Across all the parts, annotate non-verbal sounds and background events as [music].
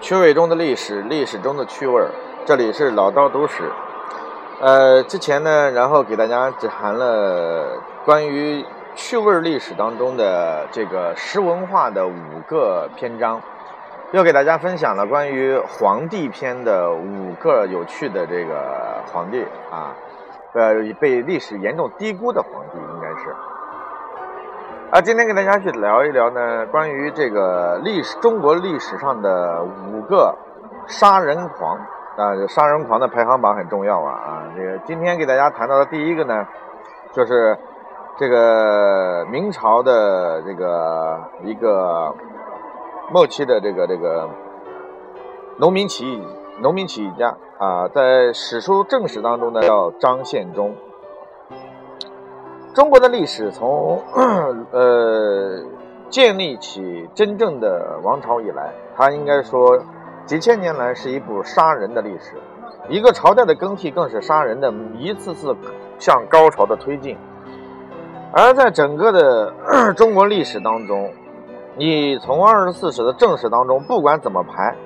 趣味中的历史，历史中的趣味儿。这里是老刀读史。呃，之前呢，然后给大家只谈了关于趣味历史当中的这个石文化的五个篇章，又给大家分享了关于皇帝篇的五个有趣的这个皇帝啊，呃，被历史严重低估的皇帝应该是。啊，今天跟大家去聊一聊呢，关于这个历史中国历史上的五个杀人狂啊，杀人狂的排行榜很重要啊啊！这个今天给大家谈到的第一个呢，就是这个明朝的这个一个末期的这个这个农民起义农民起义家啊，在史书正史当中呢叫张献忠。中国的历史从 [clears throat] 呃建立起真正的王朝以来，它应该说几千年来是一部杀人的历史。一个朝代的更替更是杀人的一次次向高潮的推进。而在整个的 [clears throat] 中国历史当中，你从二十四史的正史当中，不管怎么排，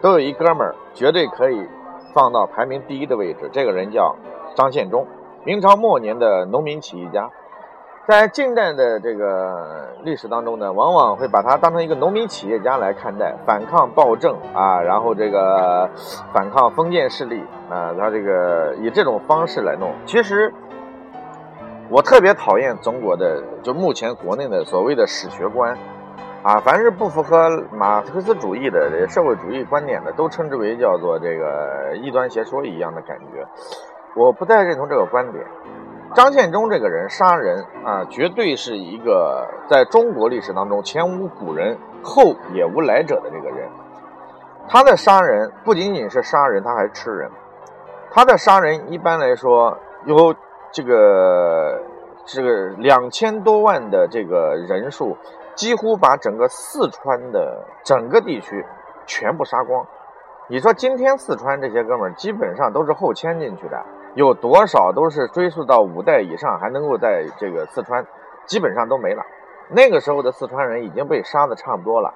都有一哥们儿绝对可以放到排名第一的位置。这个人叫张献忠。明朝末年的农民起义家，在近代的这个历史当中呢，往往会把他当成一个农民企业家来看待，反抗暴政啊，然后这个反抗封建势力啊，他这个以这种方式来弄。其实，我特别讨厌中国的，就目前国内的所谓的史学观啊，凡是不符合马克思主义的这社会主义观点的，都称之为叫做这个异端邪说一样的感觉。我不太认同这个观点。张献忠这个人杀人啊，绝对是一个在中国历史当中前无古人后也无来者的这个人。他的杀人不仅仅是杀人，他还吃人。他的杀人一般来说有这个这个两千多万的这个人数，几乎把整个四川的整个地区全部杀光。你说今天四川这些哥们儿基本上都是后迁进去的。有多少都是追溯到五代以上，还能够在这个四川，基本上都没了。那个时候的四川人已经被杀的差不多了，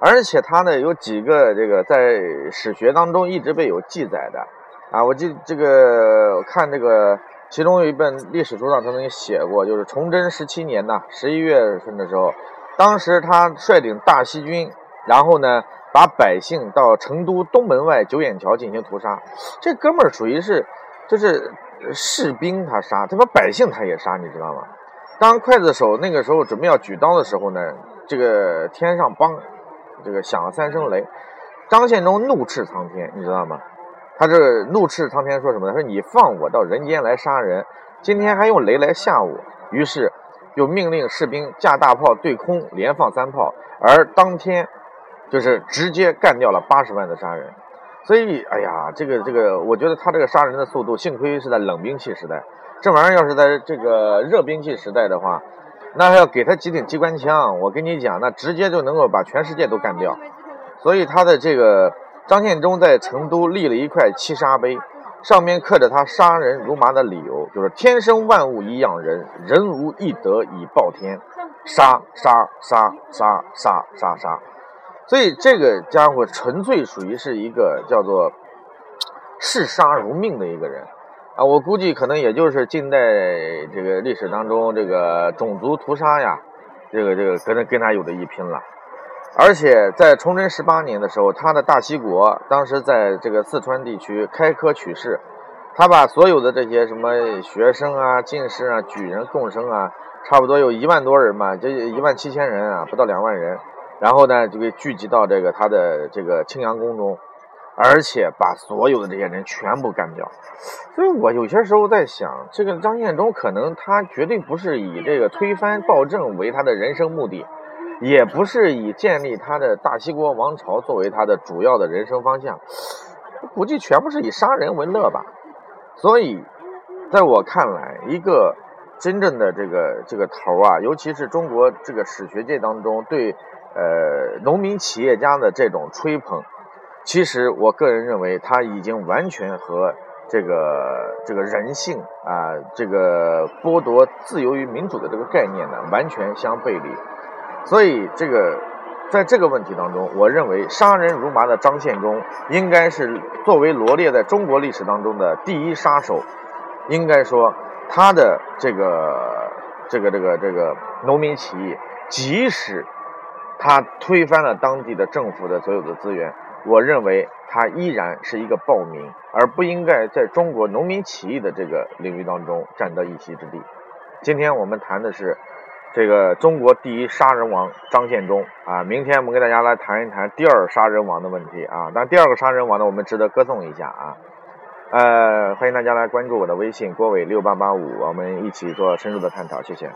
而且他呢有几个这个在史学当中一直被有记载的啊，我记这个我看这个其中有一本历史书上曾经写过，就是崇祯十七年呐十一月份的时候，当时他率领大西军，然后呢。把百姓到成都东门外九眼桥进行屠杀，这哥们儿属于是，就是士兵他杀，他把百姓他也杀，你知道吗？当刽子手那个时候准备要举刀的时候呢，这个天上梆，这个响了三声雷，张献忠怒斥苍天，你知道吗？他这怒斥苍天说什么？呢说你放我到人间来杀人，今天还用雷来吓我，于是又命令士兵架大炮对空连放三炮，而当天。就是直接干掉了八十万的杀人，所以哎呀，这个这个，我觉得他这个杀人的速度，幸亏是在冷兵器时代，这玩意儿要是在这个热兵器时代的话，那还要给他几挺机关枪，我跟你讲，那直接就能够把全世界都干掉。所以他的这个张献忠在成都立了一块七杀碑，上面刻着他杀人如麻的理由，就是天生万物以养人，人无一德以报天，杀杀杀杀杀杀杀。所以这个家伙纯粹属于是一个叫做视杀如命的一个人啊！我估计可能也就是近代这个历史当中这个种族屠杀呀，这个这个跟他跟他有的一拼了。而且在崇祯十八年的时候，他的大西国当时在这个四川地区开科取士，他把所有的这些什么学生啊、进士啊、举人、贡生啊，差不多有一万多人嘛，就一万七千人啊，不到两万人。然后呢，就给聚集到这个他的这个青阳宫中，而且把所有的这些人全部干掉。所以我有些时候在想，这个张献忠可能他绝对不是以这个推翻暴政为他的人生目的，也不是以建立他的大西国王朝作为他的主要的人生方向，估计全部是以杀人为乐吧。所以，在我看来，一个真正的这个这个头啊，尤其是中国这个史学界当中对。呃，农民企业家的这种吹捧，其实我个人认为他已经完全和这个这个人性啊，这个剥夺自由与民主的这个概念呢，完全相背离。所以，这个在这个问题当中，我认为杀人如麻的张献忠应该是作为罗列在中国历史当中的第一杀手，应该说他的这个这个这个这个农民起义，即使他推翻了当地的政府的所有的资源，我认为他依然是一个暴民，而不应该在中国农民起义的这个领域当中占得一席之地。今天我们谈的是。这个中国第一杀人王张献忠啊，明天我们给大家来谈一谈第二杀人王的问题啊。但第二个杀人王呢，我们值得歌颂一下啊。呃，欢迎大家来关注我的微信郭伟六八八五，我们一起做深入的探讨，谢谢。